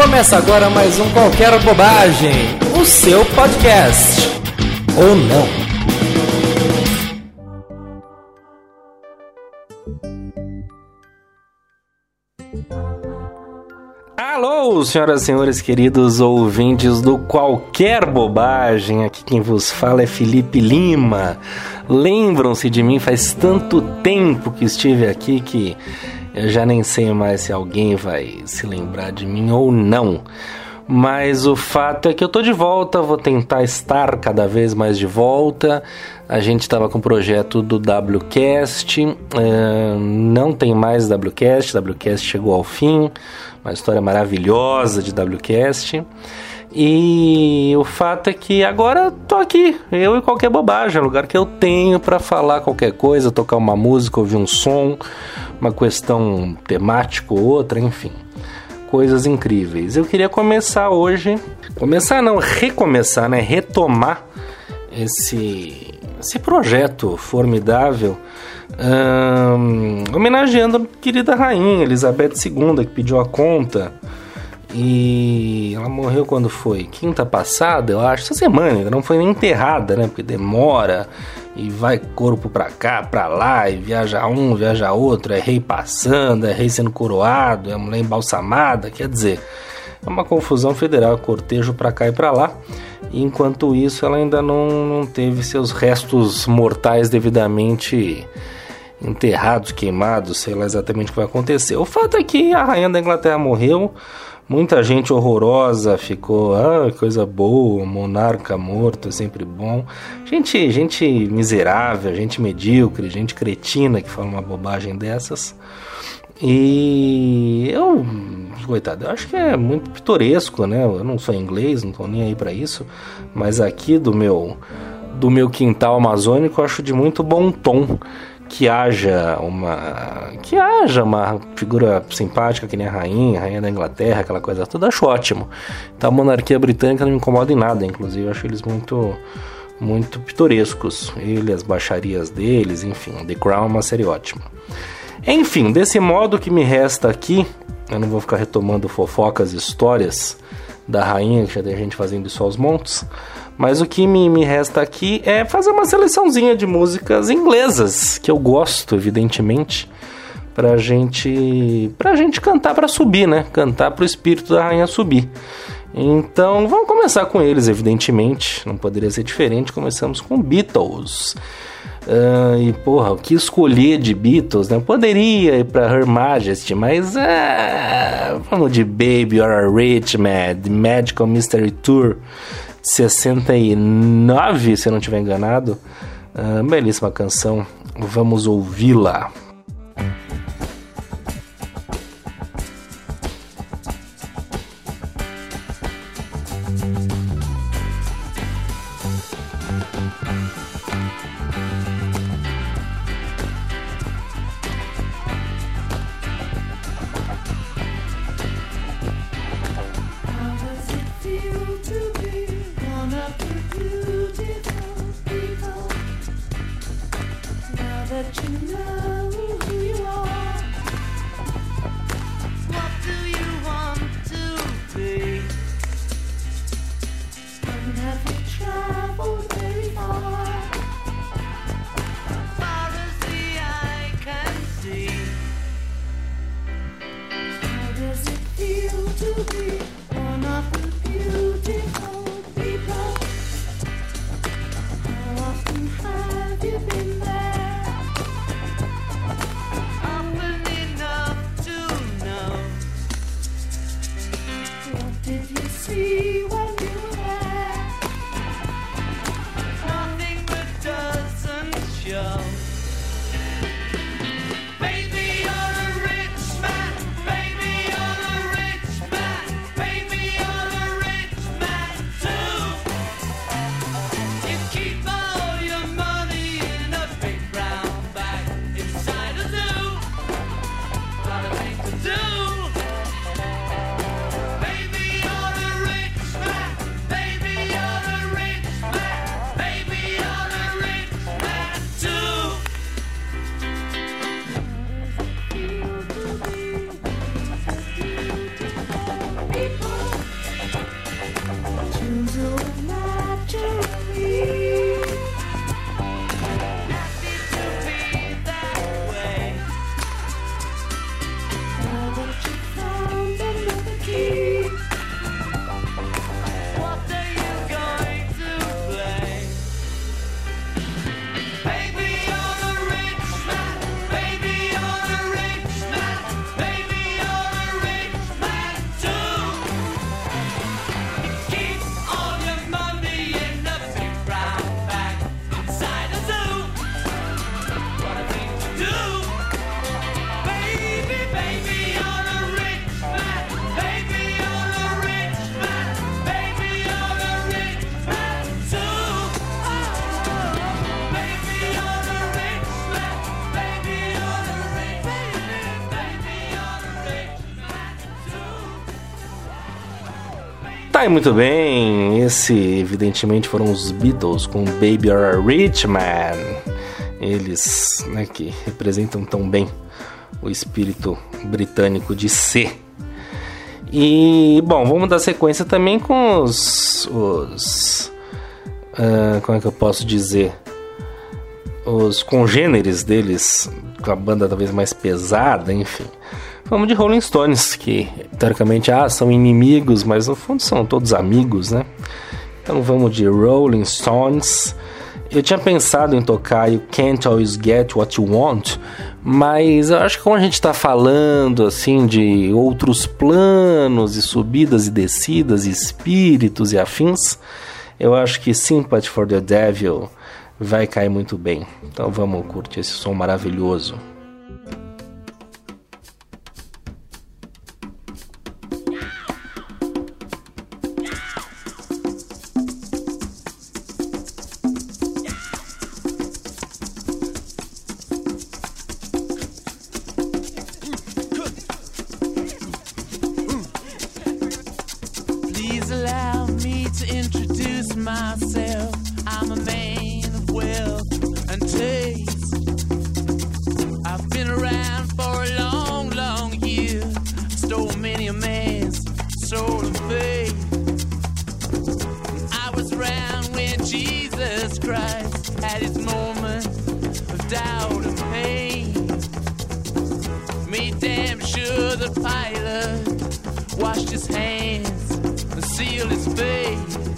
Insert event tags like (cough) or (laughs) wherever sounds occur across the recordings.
Começa agora mais um Qualquer Bobagem, o seu podcast. Ou não. Alô, senhoras e senhores queridos ouvintes do Qualquer Bobagem, aqui quem vos fala é Felipe Lima. Lembram-se de mim, faz tanto tempo que estive aqui que eu já nem sei mais se alguém vai se lembrar de mim ou não. Mas o fato é que eu tô de volta, vou tentar estar cada vez mais de volta. A gente estava com o projeto do WCast, uh, não tem mais WCast, WCast chegou ao fim, uma história maravilhosa de WCast. E o fato é que agora tô aqui, eu e qualquer bobagem, é lugar que eu tenho para falar qualquer coisa, tocar uma música, ouvir um som, uma questão temática ou outra, enfim. Coisas incríveis. Eu queria começar hoje, começar não, recomeçar, né, retomar esse esse projeto formidável, homenageando a querida rainha Elizabeth II, que pediu a conta e ela morreu quando foi? Quinta passada, eu acho. Essa semana ainda não foi nem enterrada, né? Porque demora e vai corpo pra cá, pra lá, e viaja um, viaja outro, é rei passando, é rei sendo coroado, é mulher embalsamada, quer dizer, é uma confusão federal, cortejo pra cá e pra lá. E enquanto isso, ela ainda não, não teve seus restos mortais devidamente enterrados, queimados, sei lá exatamente o que vai acontecer. O fato é que a rainha da Inglaterra morreu, Muita gente horrorosa ficou, ah, coisa boa, monarca morto, é sempre bom. Gente, gente miserável, gente medíocre, gente cretina que fala uma bobagem dessas. E eu, coitado, eu acho que é muito pitoresco, né? Eu não sou inglês, não tô nem aí para isso, mas aqui do meu do meu quintal amazônico eu acho de muito bom tom que haja uma que haja uma figura simpática que nem a rainha, a rainha da Inglaterra, aquela coisa toda, acho ótimo. Então a monarquia britânica não me incomoda em nada, inclusive eu acho eles muito muito pitorescos. Ele, as baixarias deles, enfim, The Crown é uma série ótima. Enfim, desse modo que me resta aqui, eu não vou ficar retomando fofocas e histórias da rainha, que já tem gente fazendo isso aos montes. Mas o que me, me resta aqui é fazer uma seleçãozinha de músicas inglesas, que eu gosto, evidentemente, pra gente, pra gente cantar para subir, né? Cantar pro espírito da rainha subir. Então, vamos começar com eles, evidentemente. Não poderia ser diferente. Começamos com Beatles. Uh, e porra, o que escolher de Beatles, né? Poderia ir pra Her Majesty, mas uh, vamos de Baby or a Rich The Magical Mystery Tour. 69, se eu não estiver enganado. Uh, belíssima canção, vamos ouvi-la. Tá aí muito bem. Esse, evidentemente, foram os Beatles com Baby You're a Rich Man. Eles, né, que representam tão bem o espírito britânico de ser. E, bom, vamos dar sequência também com os. os uh, como é que eu posso dizer? Os congêneres deles, com a banda talvez mais pesada, enfim. Vamos de Rolling Stones, que teoricamente ah, são inimigos, mas no fundo são todos amigos, né? Então vamos de Rolling Stones. Eu tinha pensado em tocar You Can't Always Get What You Want, mas eu acho que como a gente está falando assim de outros planos e subidas e descidas, e espíritos e afins, eu acho que Sympathy for the Devil vai cair muito bem. Então vamos curtir esse som maravilhoso. sure the pilot washed his hands and sealed his face.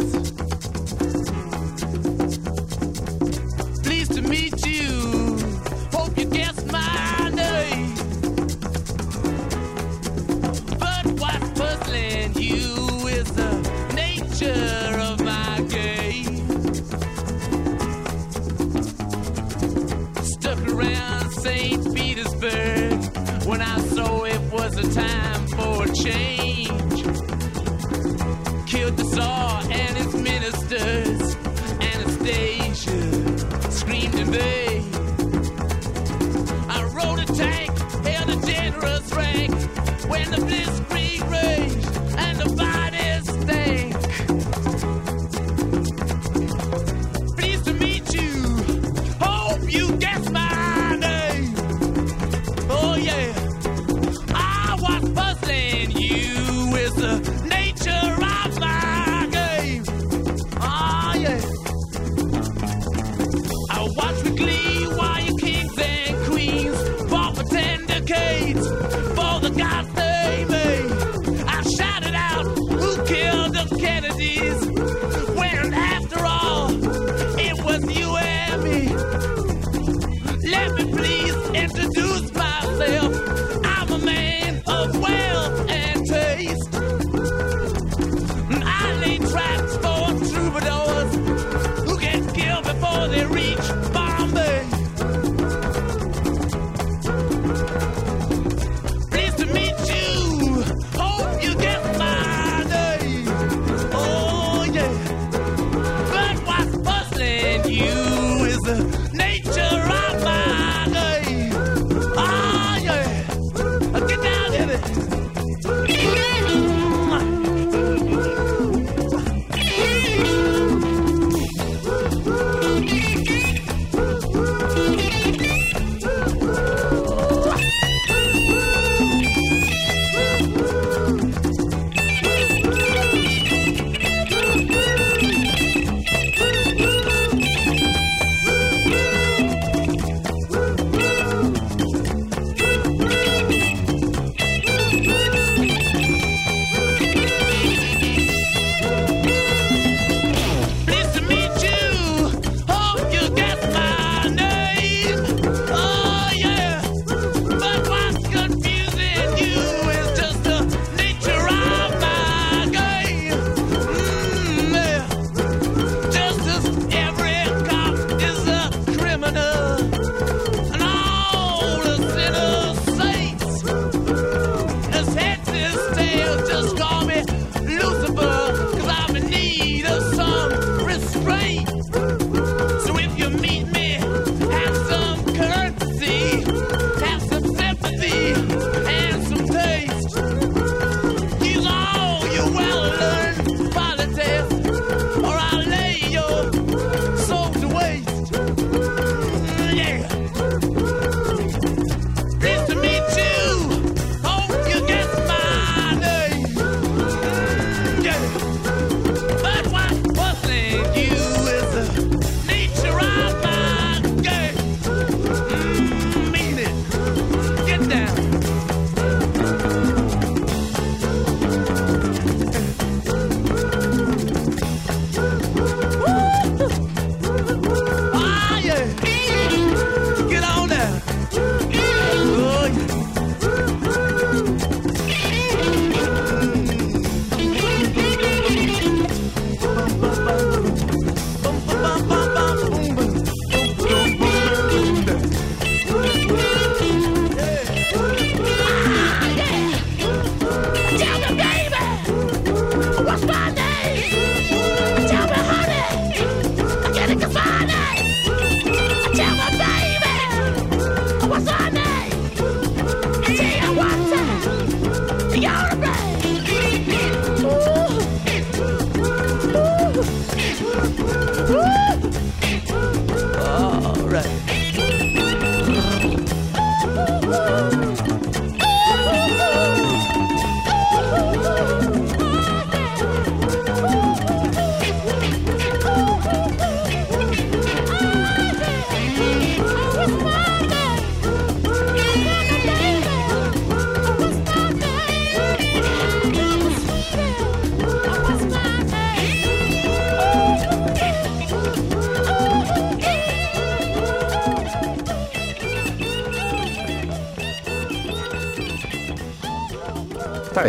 You.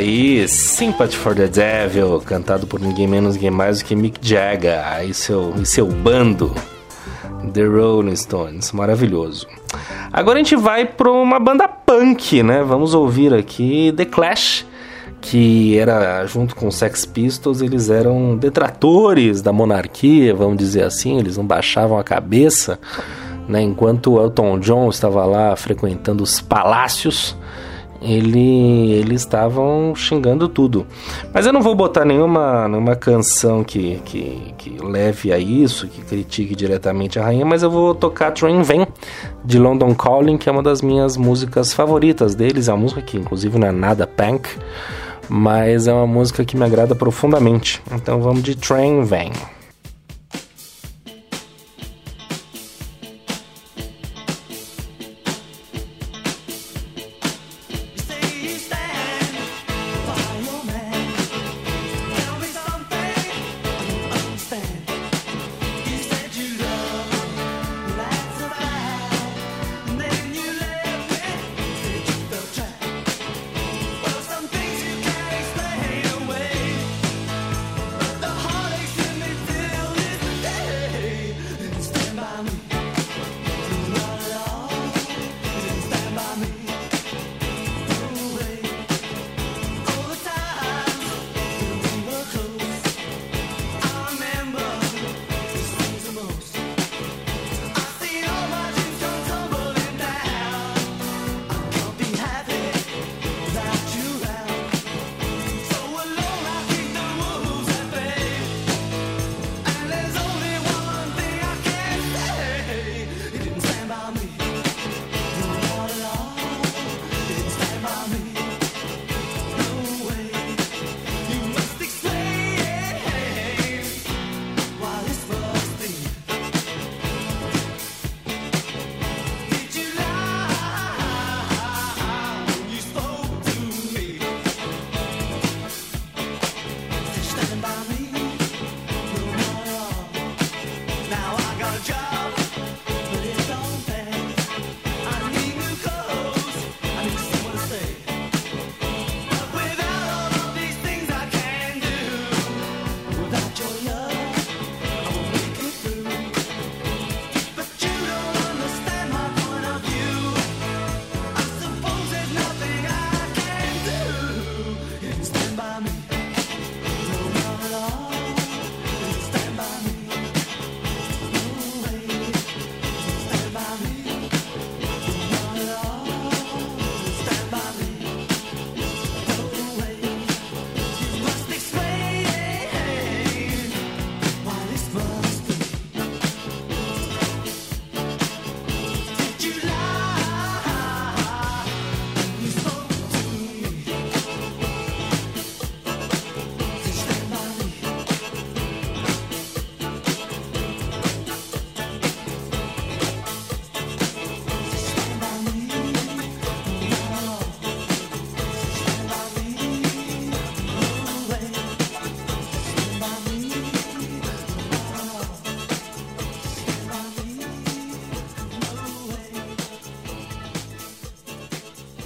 Aí, Sympathy for the Devil, cantado por ninguém menos, ninguém mais do que Mick Jagger e seu, e seu bando, The Rolling Stones, maravilhoso. Agora a gente vai para uma banda punk, né? Vamos ouvir aqui The Clash, que era junto com Sex Pistols, eles eram detratores da monarquia, vamos dizer assim, eles não baixavam a cabeça, né? Enquanto Elton John estava lá frequentando os palácios, ele, eles estavam xingando tudo. Mas eu não vou botar nenhuma, nenhuma canção que, que, que leve a isso, que critique diretamente a rainha, mas eu vou tocar Train Vem, de London Calling, que é uma das minhas músicas favoritas deles. É uma música que, inclusive, não é nada punk, mas é uma música que me agrada profundamente. Então vamos de Train Vem.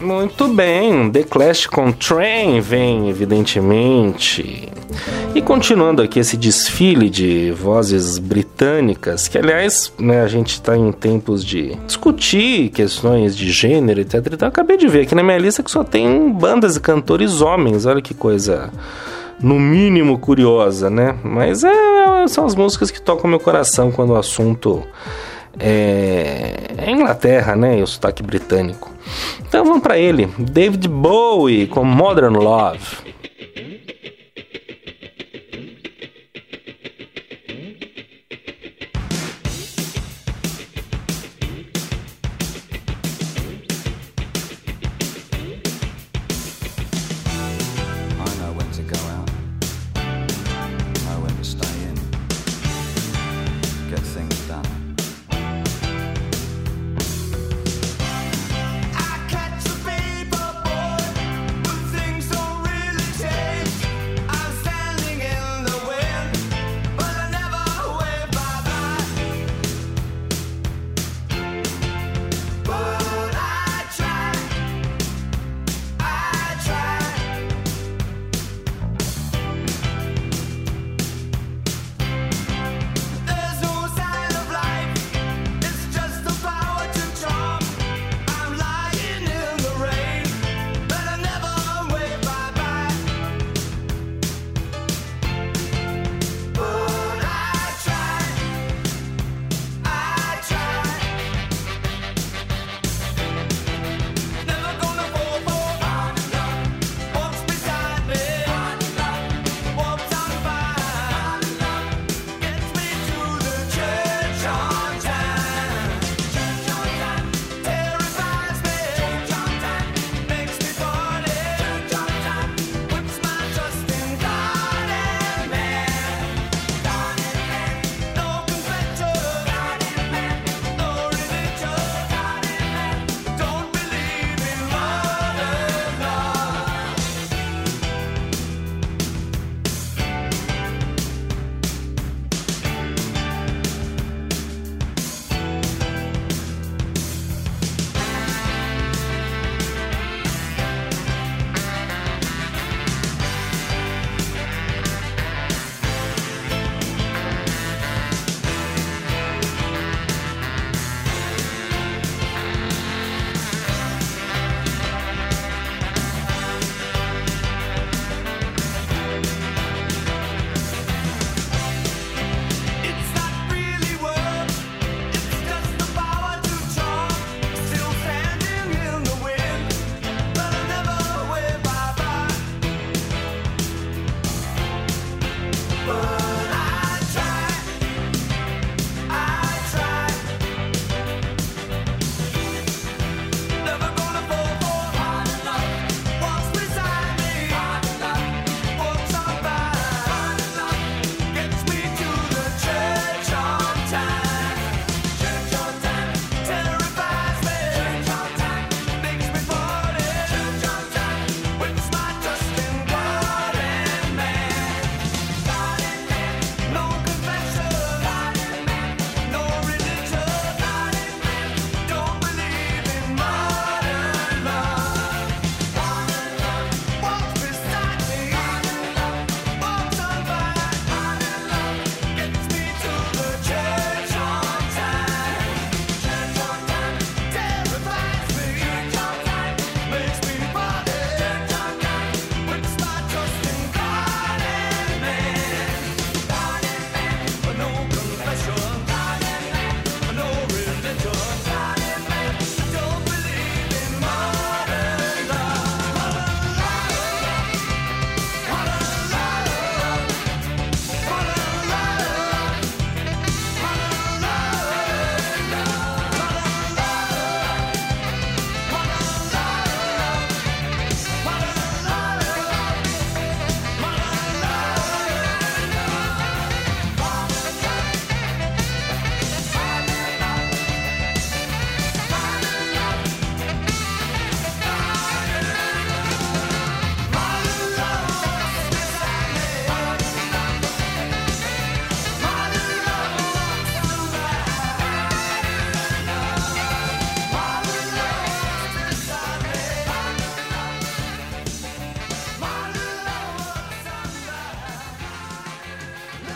Muito bem, The Clash com Train vem, evidentemente. E continuando aqui esse desfile de vozes britânicas, que aliás, né, a gente está em tempos de discutir questões de gênero, etc. Então, acabei de ver aqui na minha lista que só tem bandas e cantores homens, olha que coisa no mínimo curiosa, né? Mas é, são as músicas que tocam meu coração quando o assunto é, é Inglaterra, né? E o sotaque britânico. Então vamos para ele, David Bowie com Modern Love.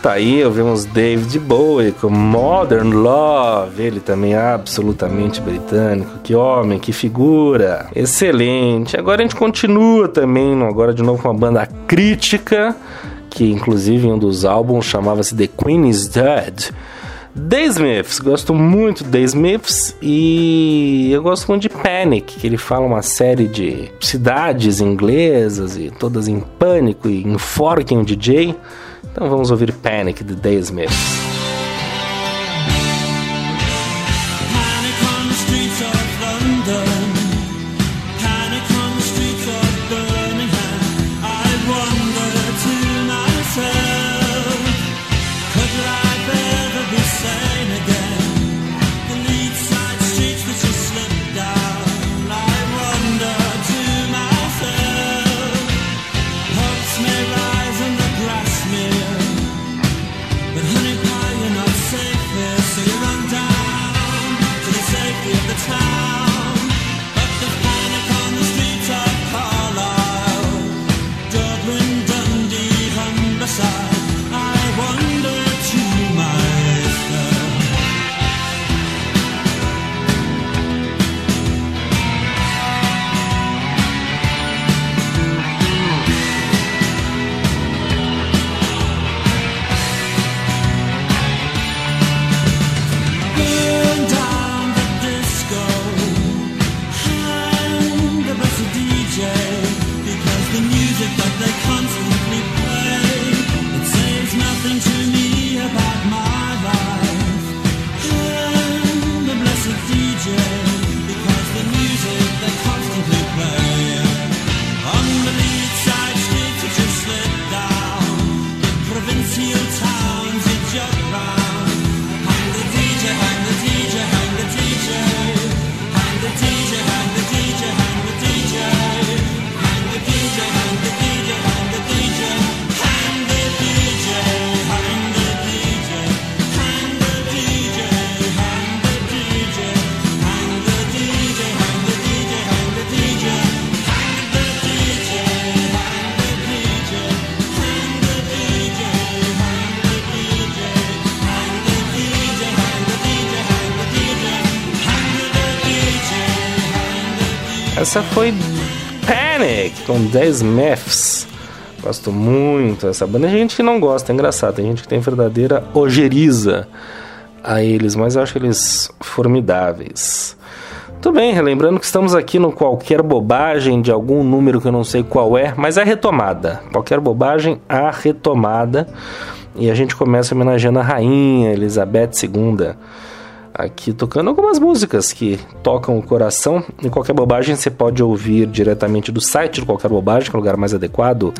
Tá aí, ouvimos David Bowie com Modern Love, ele também é absolutamente britânico. Que homem, que figura. Excelente. Agora a gente continua também, agora de novo com uma banda crítica, que inclusive em um dos álbuns chamava-se The Queen is Dead. The Smiths, gosto muito de The Smiths e eu gosto muito de Panic, que ele fala uma série de cidades inglesas e todas em pânico e enforquem o DJ. Então vamos ouvir Panic de The Smiths. Essa foi Panic com 10 Smiths. Gosto muito dessa banda. Tem gente que não gosta, é engraçado. Tem gente que tem verdadeira ojeriza a eles, mas eu acho eles formidáveis. Tudo bem, relembrando que estamos aqui no Qualquer Bobagem de algum número que eu não sei qual é, mas é retomada. Qualquer Bobagem, a retomada. E a gente começa homenageando a rainha Elizabeth II aqui tocando algumas músicas que tocam o coração. E qualquer bobagem você pode ouvir diretamente do site do Qualquer Bobagem, que é o lugar mais adequado,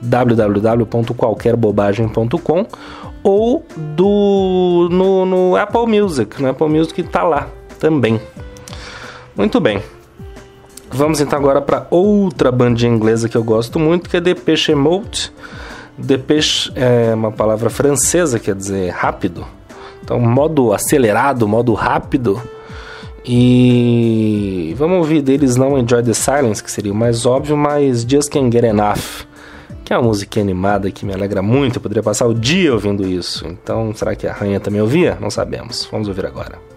www.qualquerbobagem.com ou do no, no, Apple Music, no Apple Music está lá também. Muito bem. Vamos então agora para outra bandinha inglesa que eu gosto muito, que é Depeche Mode. Depeche é uma palavra francesa, quer dizer rápido então, modo acelerado, modo rápido. E vamos ouvir deles não Enjoy the Silence, que seria o mais óbvio, mas Just Can't Get Enough, que é uma música animada que me alegra muito. Eu poderia passar o dia ouvindo isso. Então, será que a rainha também ouvia? Não sabemos. Vamos ouvir agora.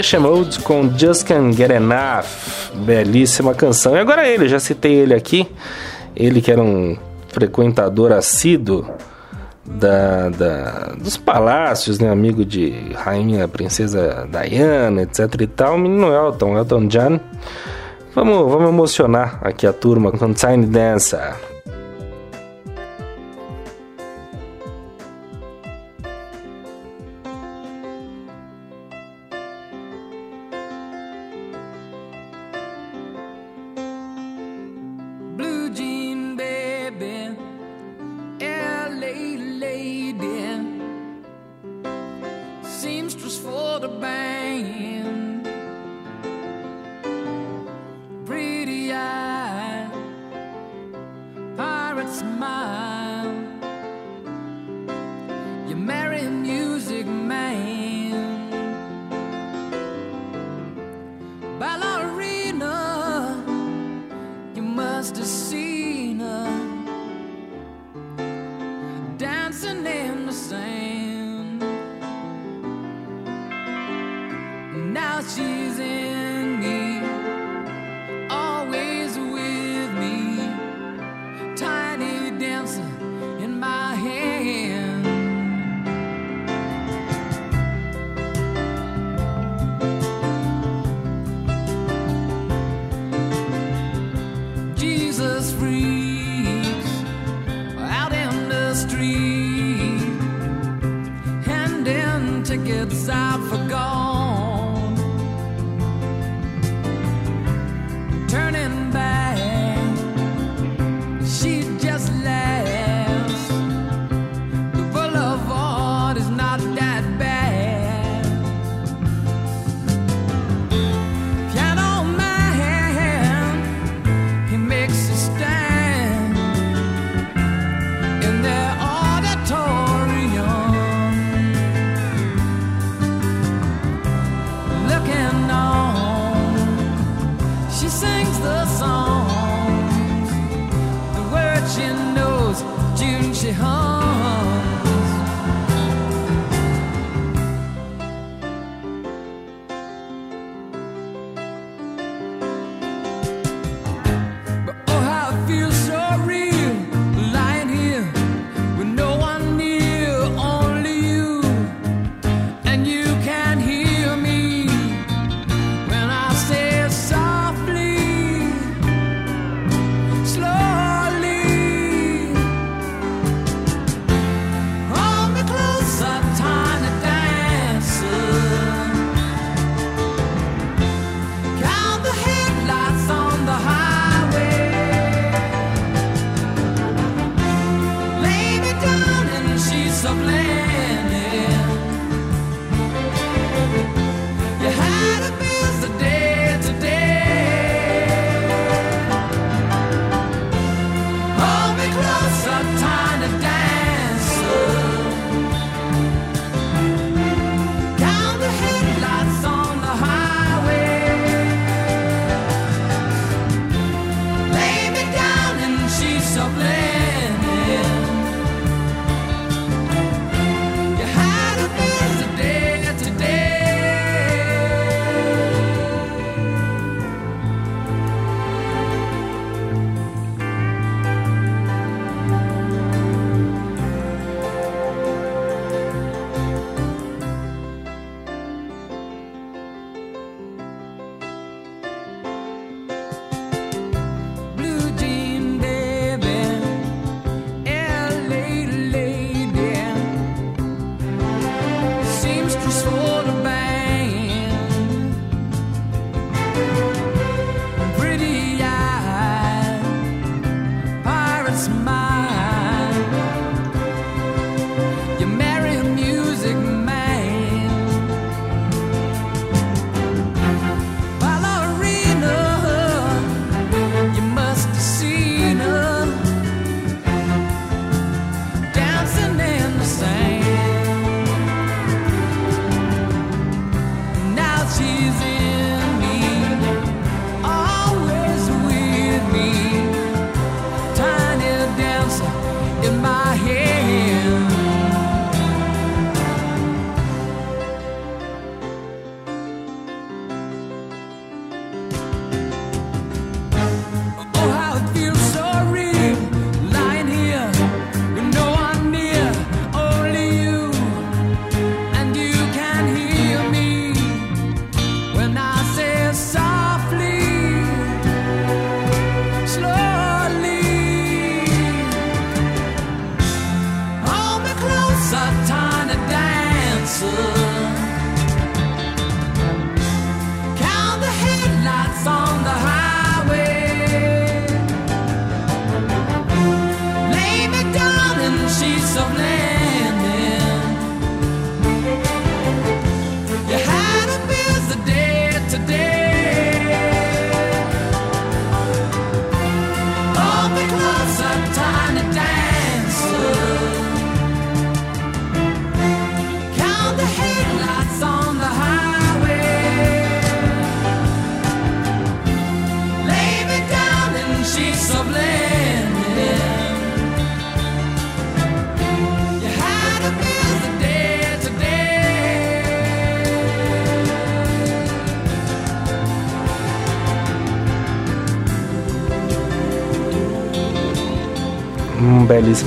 Depeche Mode com Just Can't Get Enough. Belíssima canção. E agora ele, já citei ele aqui. Ele que era um frequentador assíduo da, da, dos palácios, né? Amigo de rainha, princesa Diana, etc e tal. Menino Elton, Elton John. Vamos, vamos emocionar aqui a turma com Tiny Dancer.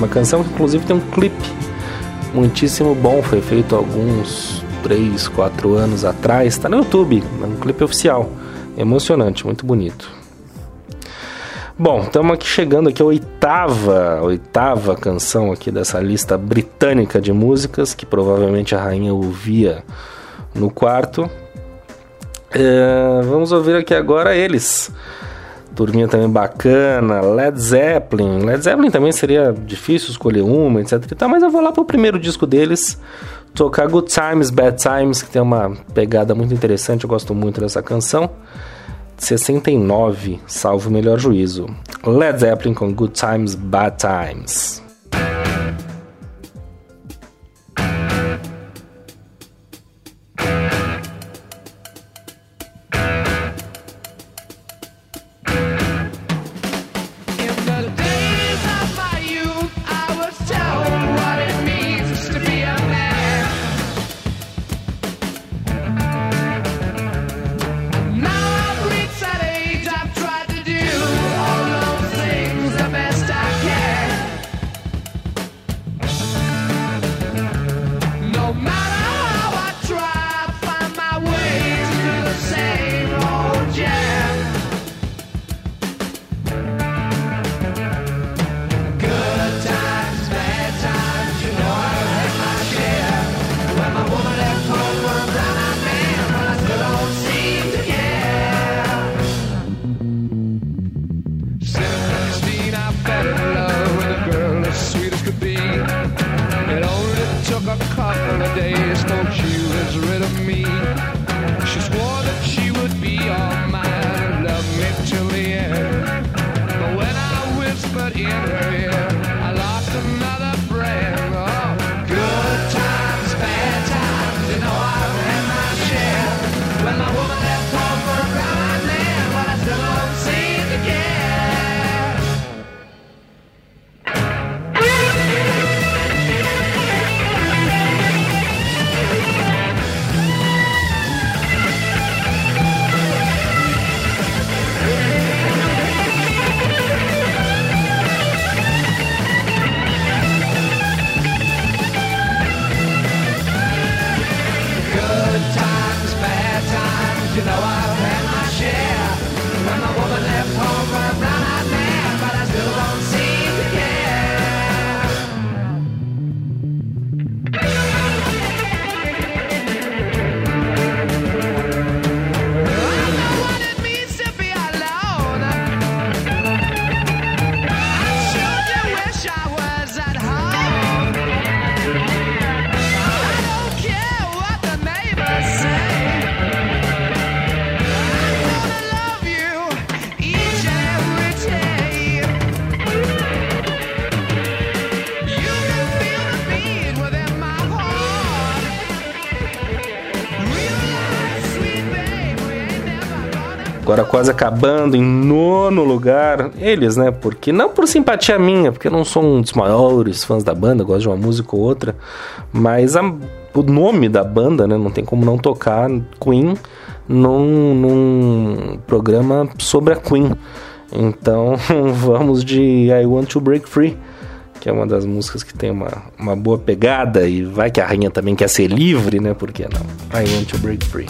Belíssima canção, que inclusive tem um clipe muitíssimo bom, foi feito alguns 3, 4 anos atrás, está no YouTube, é um clipe oficial, emocionante, muito bonito. Bom, estamos aqui chegando aqui a oitava, oitava canção aqui dessa lista britânica de músicas que provavelmente a rainha ouvia no quarto. É, vamos ouvir aqui agora eles turminha também bacana, Led Zeppelin. Led Zeppelin também seria difícil escolher uma, etc. Mas eu vou lá pro primeiro disco deles, tocar Good Times, Bad Times, que tem uma pegada muito interessante, eu gosto muito dessa canção. 69, salvo o melhor juízo. Led Zeppelin com Good Times, Bad Times. Quase acabando em nono lugar. Eles, né? Porque não por simpatia minha, porque eu não sou um dos maiores fãs da banda, gosto de uma música ou outra, mas a, o nome da banda, né? Não tem como não tocar Queen num, num programa sobre a Queen. Então (laughs) vamos de I Want to Break Free, que é uma das músicas que tem uma, uma boa pegada e vai que a rainha também quer ser livre, né? Por que não? I Want to Break Free.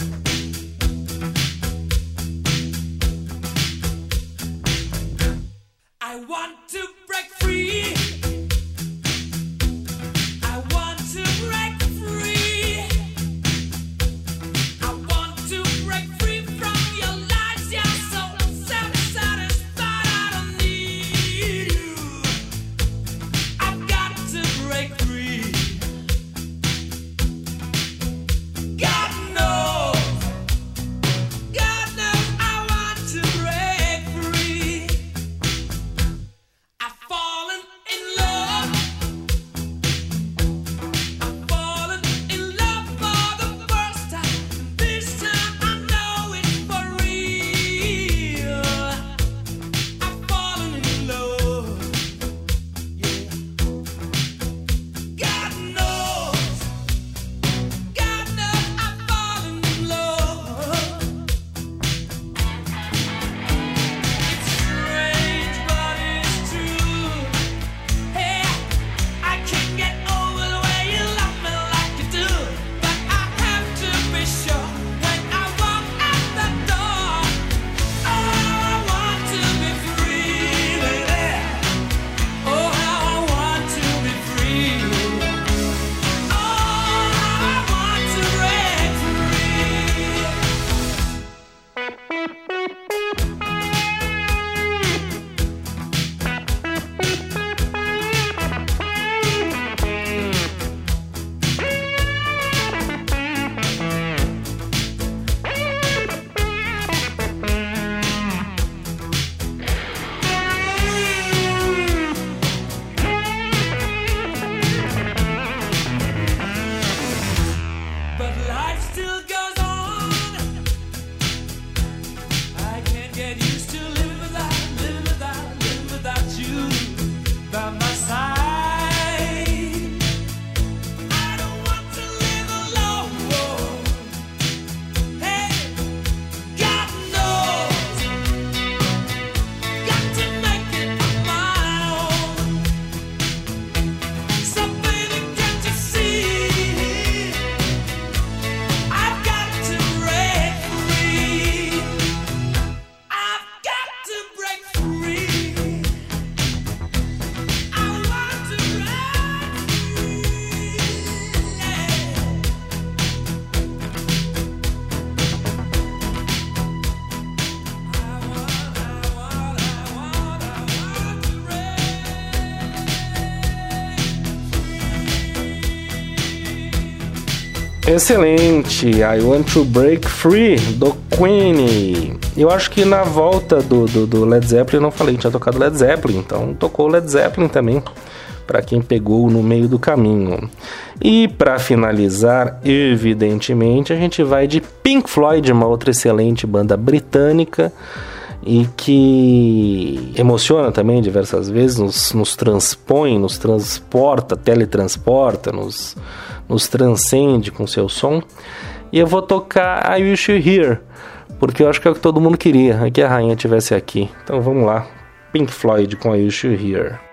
Excelente, I Want to Break Free do Queen. Eu acho que na volta do, do, do Led Zeppelin, eu não falei, tinha tocado Led Zeppelin, então tocou Led Zeppelin também, para quem pegou no meio do caminho. E para finalizar, evidentemente, a gente vai de Pink Floyd, uma outra excelente banda britânica e que emociona também diversas vezes, nos, nos transpõe, nos transporta, teletransporta, nos nos transcende com seu som. E eu vou tocar I Wish You Here, porque eu acho que é o que todo mundo queria, é que a rainha tivesse aqui. Então vamos lá, Pink Floyd com I Wish You Here.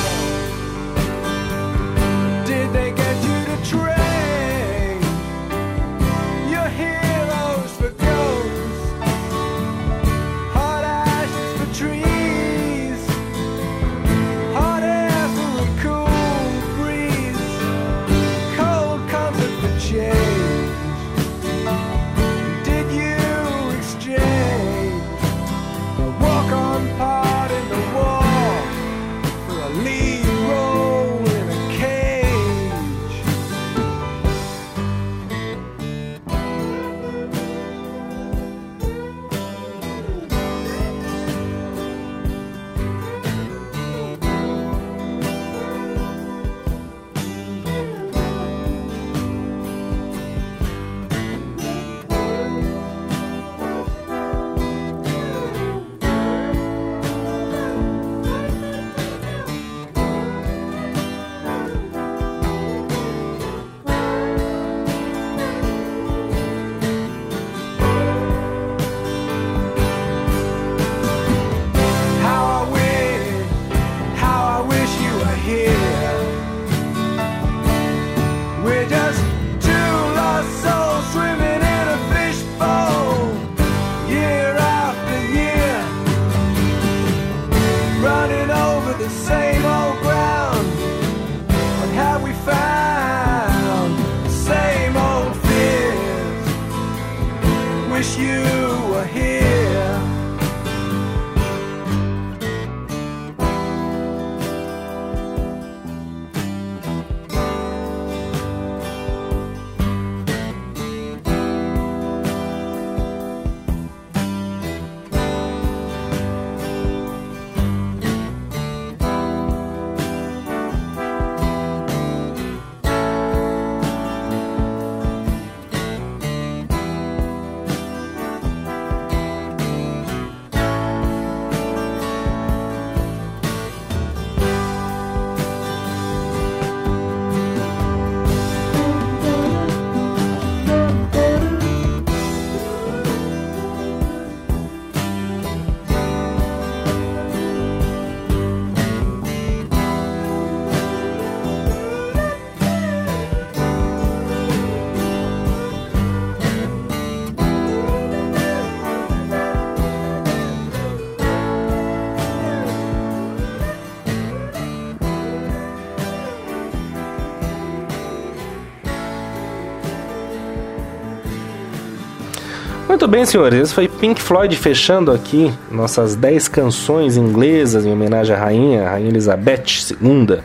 Muito bem, senhores. Esse foi Pink Floyd fechando aqui nossas 10 canções inglesas em homenagem à rainha, rainha Elizabeth II,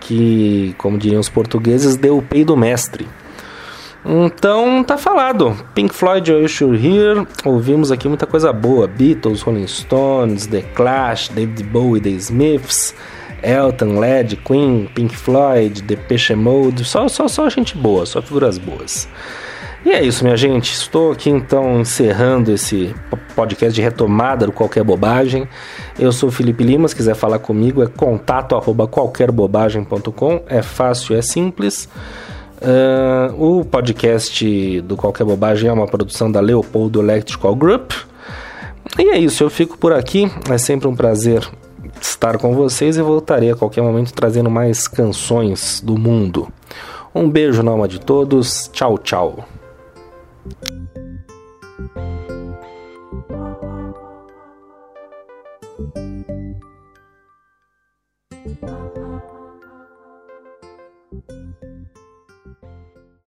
que, como diriam os portugueses, deu o pei do mestre. Então tá falado. Pink Floyd, You Should Hear. Ouvimos aqui muita coisa boa: Beatles, Rolling Stones, The Clash, David Bowie, The Smiths, Elton, Led, Queen, Pink Floyd, Depeche Mode. Só, só, só gente boa, só figuras boas. E é isso, minha gente. Estou aqui então encerrando esse podcast de retomada do Qualquer Bobagem. Eu sou o Felipe Lima. Se quiser falar comigo, é contato arroba qualquerbobagem.com. É fácil, é simples. Uh, o podcast do Qualquer Bobagem é uma produção da Leopoldo Electrical Group. E é isso, eu fico por aqui. É sempre um prazer estar com vocês e voltarei a qualquer momento trazendo mais canções do mundo. Um beijo na alma de todos. Tchau, tchau. Thank you.